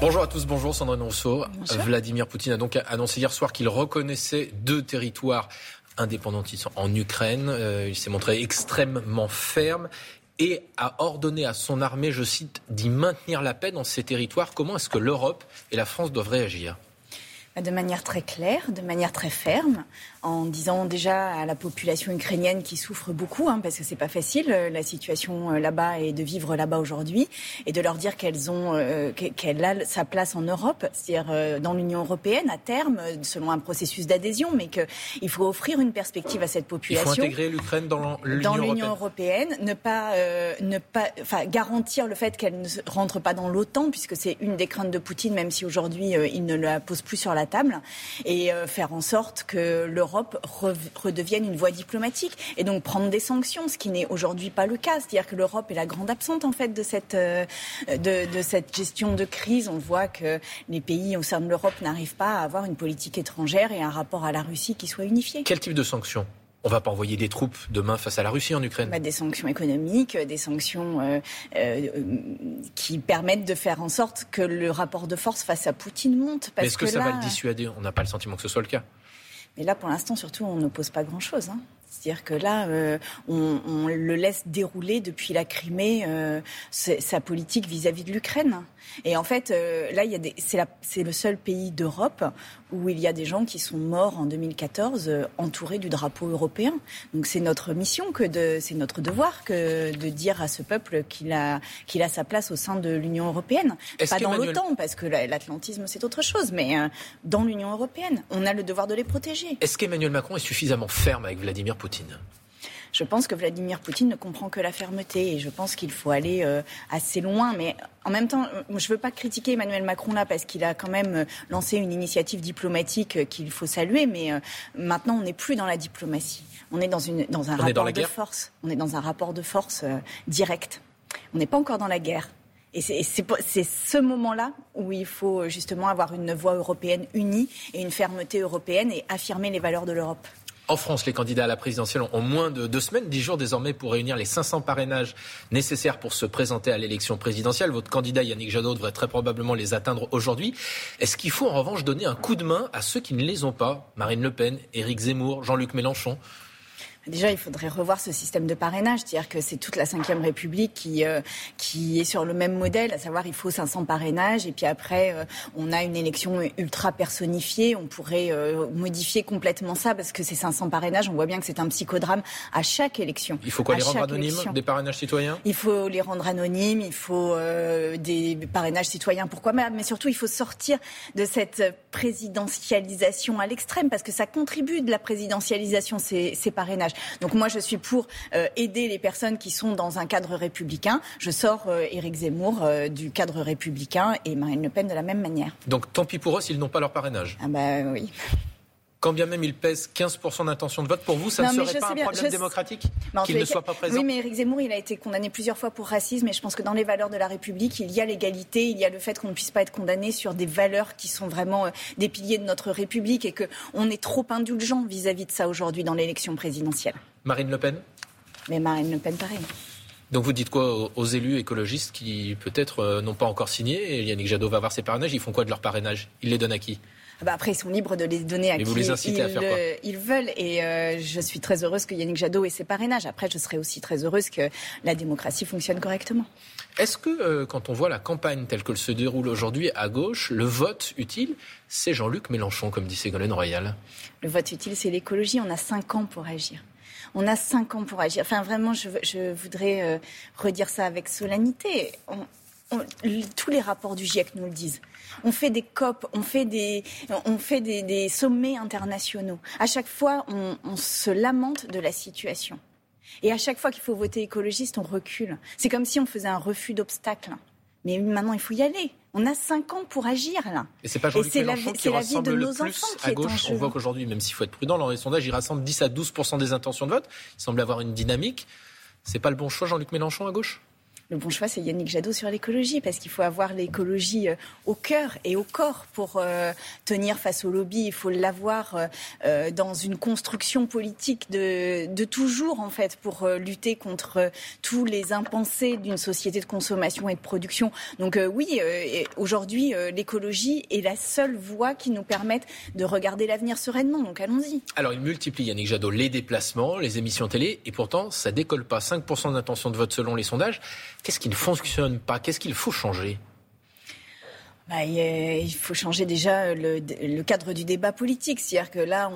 Bonjour à tous, bonjour Sandrine Rousseau. Vladimir Poutine a donc annoncé hier soir qu'il reconnaissait deux territoires indépendantistes en Ukraine. Euh, il s'est montré extrêmement ferme et a ordonné à son armée, je cite, d'y maintenir la paix dans ces territoires. Comment est-ce que l'Europe et la France doivent réagir? De manière très claire, de manière très ferme, en disant déjà à la population ukrainienne qui souffre beaucoup, hein, parce que c'est pas facile euh, la situation euh, là-bas et de vivre là-bas aujourd'hui, et de leur dire qu'elles ont, euh, qu'elle a sa place en Europe, c'est-à-dire dans l'Union européenne à terme, selon un processus d'adhésion, mais qu'il faut offrir une perspective à cette population. Il faut intégrer l'Ukraine dans l'Union européenne. ne pas, ne pas, enfin garantir le fait qu'elle ne rentre pas dans l'OTAN, puisque c'est une des craintes de Poutine, même si aujourd'hui il ne la pose plus sur la et faire en sorte que le l'Europe redevienne une voie diplomatique et donc prendre des sanctions, ce qui n'est aujourd'hui pas le cas. C'est-à-dire que l'Europe est la grande absente en fait de cette, euh, de, cette gestion de crise. On voit que les pays au sein de l'Europe n'arrivent pas à avoir une politique étrangère et un rapport à la Russie qui soit unifié. Quel type de sanctions? On ne va pas envoyer des troupes demain face à la Russie en Ukraine bah, Des sanctions économiques, des sanctions euh, euh, qui permettent de faire en sorte que le rapport de force face à Poutine monte. Est-ce que, ça va le dissuader? On n'a pas le sentiment que ce soit le cas. Mais là, pour l'instant, surtout, on n'oppose pas grand-chose. Hein. C'est-à-dire que là, euh, on, le laisse dérouler depuis la Crimée euh, sa politique vis-à-vis de l'Ukraine. Et en fait, euh, là, c'est le seul pays d'Europe où il y a des gens qui sont morts en 2014 entourés du drapeau européen. Donc c'est notre mission, que de, c'est notre devoir que de dire à ce peuple qu'il a, qu'il a sa place au sein de l'Union européenne. Pas dans l'OTAN, parce que l'atlantisme c'est autre chose, mais dans l'Union européenne, on a le devoir de les protéger. Est-ce qu'Emmanuel Macron est suffisamment ferme avec Vladimir Poutine je pense que Vladimir Poutine ne comprend que la fermeté et je pense qu'il faut aller euh, assez loin. Mais en même temps, je ne veux pas critiquer Emmanuel Macron là parce qu'il a quand même euh, lancé une initiative diplomatique euh, qu'il faut saluer. Mais maintenant, on n'est plus dans la diplomatie. On est dans, une, dans un rapport de force. On est dans un rapport de force direct. On n'est pas encore dans la guerre. Et c'est ce moment-là où il faut justement avoir une voix européenne unie et une fermeté européenne et affirmer les valeurs de l'Europe. En France, les candidats à la présidentielle ont moins de deux semaines, dix jours désormais pour réunir les 500 parrainages nécessaires pour se présenter à l'élection présidentielle. Votre candidat Yannick Jadot devrait très probablement les atteindre aujourd'hui. Est-ce qu'il faut en revanche donner un coup de main à ceux qui ne les ont pas? Marine Le Pen, Éric Zemmour, Jean-Luc Mélenchon Déjà, il faudrait revoir ce système de parrainage, c'est-à-dire que c'est toute la Ve République qui, euh, qui est sur le même modèle, à savoir il faut 500 parrainages et puis après euh, on a une élection ultra personnifiée. On pourrait euh, modifier complètement ça parce que ces 500 parrainages, on voit bien que c'est un psychodrame à chaque élection. Il faut quoi les rendre anonymes, des parrainages citoyens? Il faut les rendre anonymes, il faut des parrainages citoyens, pourquoi pas, mais surtout il faut sortir de cette présidentialisation à l'extrême parce que ça contribue de la présidentialisation ces, ces parrainages. Donc moi, je suis pour euh, aider les personnes qui sont dans un cadre républicain. Je sors euh, Éric Zemmour euh, du cadre républicain et Marine Le Pen de la même manière. Donc tant pis pour eux s'ils n'ont pas leur parrainage. Ah bah oui quand bien même il pèse 15% d'intention de vote, pour vous, ça ne serait pas un problème démocratique qu'il ne soit pas présent Oui, mais Éric Zemmour, il a été condamné plusieurs fois pour racisme, et je pense que dans les valeurs de la République, il y a l'égalité, il y a le fait qu'on ne puisse pas être condamné sur des valeurs qui sont vraiment euh, des piliers de notre République, et qu'on est trop indulgent vis-à-vis de ça aujourd'hui dans l'élection présidentielle. Marine Le Pen? Mais Marine Le Pen, pareil. Donc vous dites quoi aux élus écologistes qui peut-être euh, n'ont pas encore signé? Et Yannick Jadot va avoir ses parrainages, ils font quoi de leurs parrainages Ils les donnent à qui? Bah après, ils sont libres de les donner à qui ils, ils, veulent. Et euh, je suis très heureuse que Yannick Jadot ait ses parrainages. Après, je serais aussi très heureuse que la démocratie fonctionne correctement. Est-ce que, euh, quand on voit la campagne telle qu'elle se déroule aujourd'hui à gauche, le vote utile, c'est Jean-Luc Mélenchon, comme dit Ségolène Royal? Le vote utile, c'est l'écologie. On a cinq ans pour agir. On a cinq ans pour agir. Enfin, vraiment, je, voudrais euh, redire ça avec solennité. Tous les rapports du GIEC nous le disent. On fait des COP, on fait des, on fait des, sommets internationaux. À chaque fois, on, se lamente de la situation. Et à chaque fois qu'il faut voter écologiste, on recule. C'est comme si on faisait un refus d'obstacle. Mais maintenant, il faut y aller. On a cinq ans pour agir là. Et c'est pas Jean-Luc Mélenchon qui rassemble le plus à gauche. On voit qu'aujourd'hui, même s'il faut être prudent, dans les sondages, il rassemble 10 à 12% des intentions de vote. Il semble avoir une dynamique. C'est pas le bon choix, Jean-Luc Mélenchon à gauche? Le bon choix, c'est Yannick Jadot sur l'écologie, parce qu'il faut avoir l'écologie euh, au cœur et au corps pour euh, tenir face au lobby. Il faut l'avoir euh, dans une construction politique de, toujours, en fait, pour lutter contre tous les impensés d'une société de consommation et de production. Donc oui, aujourd'hui, l'écologie est la seule voie qui nous permette de regarder l'avenir sereinement. Donc allons-y. Alors il multiplie, Yannick Jadot, les déplacements, les émissions télé, et pourtant, ça décolle pas. 5% d'intention de vote selon les sondages. Qu'est-ce qui ne fonctionne pas? Qu'est-ce qu'il faut changer? Bah, il faut changer déjà le, cadre du débat politique. C'est-à-dire que là,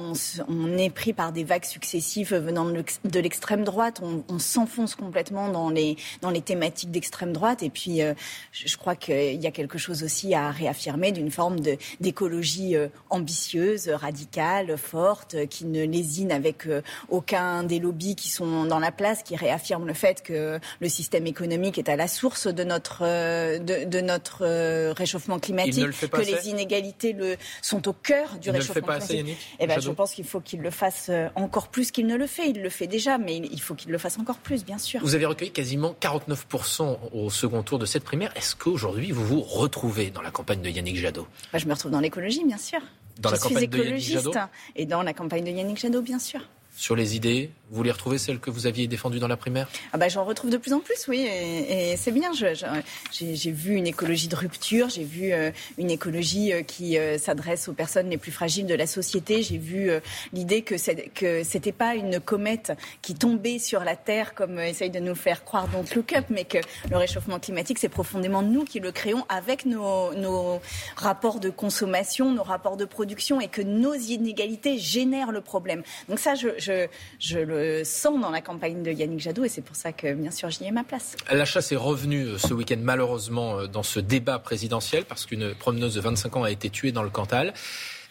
on, est pris par des vagues successives venant de l'extrême droite. On, s'enfonce complètement dans les, dans les thématiques d'extrême droite. Et puis, euh, je, crois qu'il y a quelque chose aussi à réaffirmer d'une forme d'écologie euh, ambitieuse, radicale, forte, qui ne lésine avec euh, aucun des lobbies qui sont dans la place, qui réaffirme le fait que le système économique est à la source de notre, de, de notre réchauffement climatique, que les inégalités le, sont au cœur du réchauffement climatique. eh ben, je pense qu'il faut qu'il le fasse euh, encore plus qu'il ne le fait. Il le fait déjà, mais il faut qu'il le fasse encore plus, bien sûr. Vous avez recueilli quasiment 49% au second tour de cette primaire. Est-ce qu'aujourd'hui, vous vous retrouvez dans la campagne de Yannick Jadot? Bah, Je me retrouve dans l'écologie, bien sûr. Dans je la suis écologiste et dans la campagne de Yannick Jadot, bien sûr sur les idées Vous les retrouvez, celles que vous aviez défendues dans la primaire ah bah, J'en retrouve de plus en plus, oui. Et, c'est bien. J'ai vu une écologie de rupture, j'ai vu euh, une écologie euh, qui euh, s'adresse aux personnes les plus fragiles de la société. J'ai vu l'idée que ce n'était pas une comète qui tombait sur la Terre, comme essaye de nous faire croire dans Look Up, mais que le réchauffement climatique, c'est profondément nous qui le créons avec nos, nos rapports de consommation, nos rapports de production, et que nos inégalités génèrent le problème. Donc ça, je, je, le sens dans la campagne de Yannick Jadot et c'est pour ça que, bien sûr, j'y ai ma place. La chasse est revenue euh, ce week-end, malheureusement, euh, dans ce débat présidentiel parce qu'une promeneuse de 25 ans a été tuée dans le Cantal.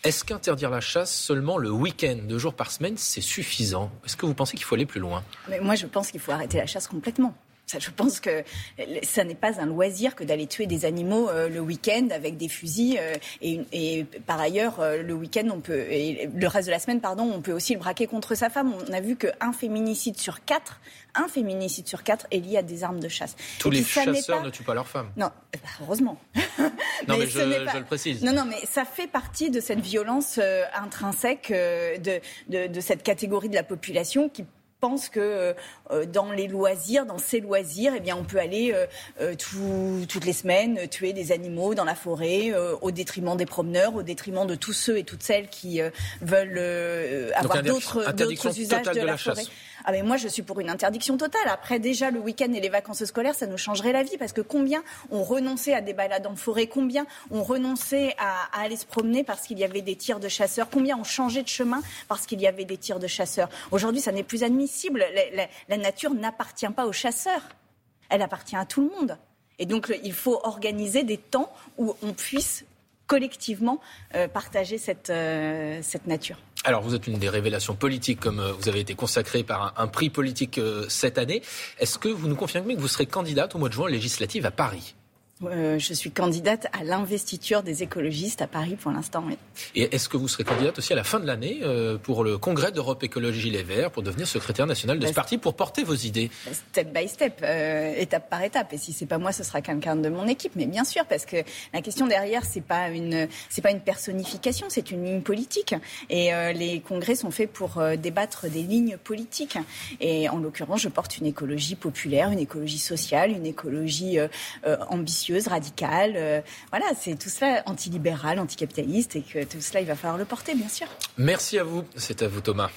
Est-ce qu'interdire la chasse seulement le week-end, deux jours par semaine, c'est suffisant? Est-ce que vous pensez qu'il faut aller plus loin? Mais Moi, je pense qu'il faut arrêter la chasse complètement je pense que ça n'est pas un loisir que d'aller tuer des animaux euh, le week-end avec des fusils. Euh, et, par ailleurs, euh, le week-end, on peut, et le reste de la semaine, pardon, on peut aussi le braquer contre sa femme. On a vu qu'un féminicide sur quatre, un féminicide sur quatre est lié à des armes de chasse. Tous les chasseurs ne tuent pas leurs femmes. Non, heureusement. non, mais, je, le précise. Non, non, mais ça fait partie de cette violence intrinsèque de, de, de cette catégorie de la population qui pense que euh, dans les loisirs, dans ces loisirs, eh bien, on peut aller euh, euh, toutes les semaines tuer des animaux dans la forêt au détriment des promeneurs, au détriment de tous ceux et toutes celles qui veulent avoir d'autres usages de, la, forêt. Ah moi je suis pour une interdiction totale. Après déjà le week-end et les vacances scolaires, ça nous changerait la vie parce que combien ont renoncé à des balades en forêt, combien ont renoncé à, aller se promener parce qu'il y avait des tirs de chasseurs, combien ont changé de chemin parce qu'il y avait des tirs de chasseurs? Aujourd'hui, ça n'est plus admissible. La, nature n'appartient pas aux chasseurs, elle appartient à tout le monde. Et donc il faut organiser des temps où on puisse collectivement euh, partager cette, euh, cette nature. Alors, vous êtes une des révélations politiques, comme euh, vous avez été consacré par un, prix politique euh, cette année. Est-ce que vous nous confirmez que vous serez candidate au mois de juin législative à Paris? Euh, je suis candidate à l'investiture des écologistes à Paris pour l'instant. Oui. Et est-ce que vous serez candidate aussi à la fin de l'année euh, pour le congrès d'Europe Écologie Les Verts, pour devenir secrétaire national de ce bah, parti, pour porter vos idées? Step by step, euh, étape par étape. Et si c'est pas moi, ce sera quelqu'un de mon équipe. Mais bien sûr, parce que la question derrière, c'est pas une, c'est pas une personnification, c'est une ligne politique. Et les congrès sont faits pour débattre des lignes politiques. Et en l'occurrence, je porte une écologie populaire, une écologie sociale, une écologie ambitieuse radicale. Euh, voilà, c'est tout cela antilibéral, anticapitaliste et que tout cela, il va falloir le porter, bien sûr. Merci à vous. C'est à vous, Thomas.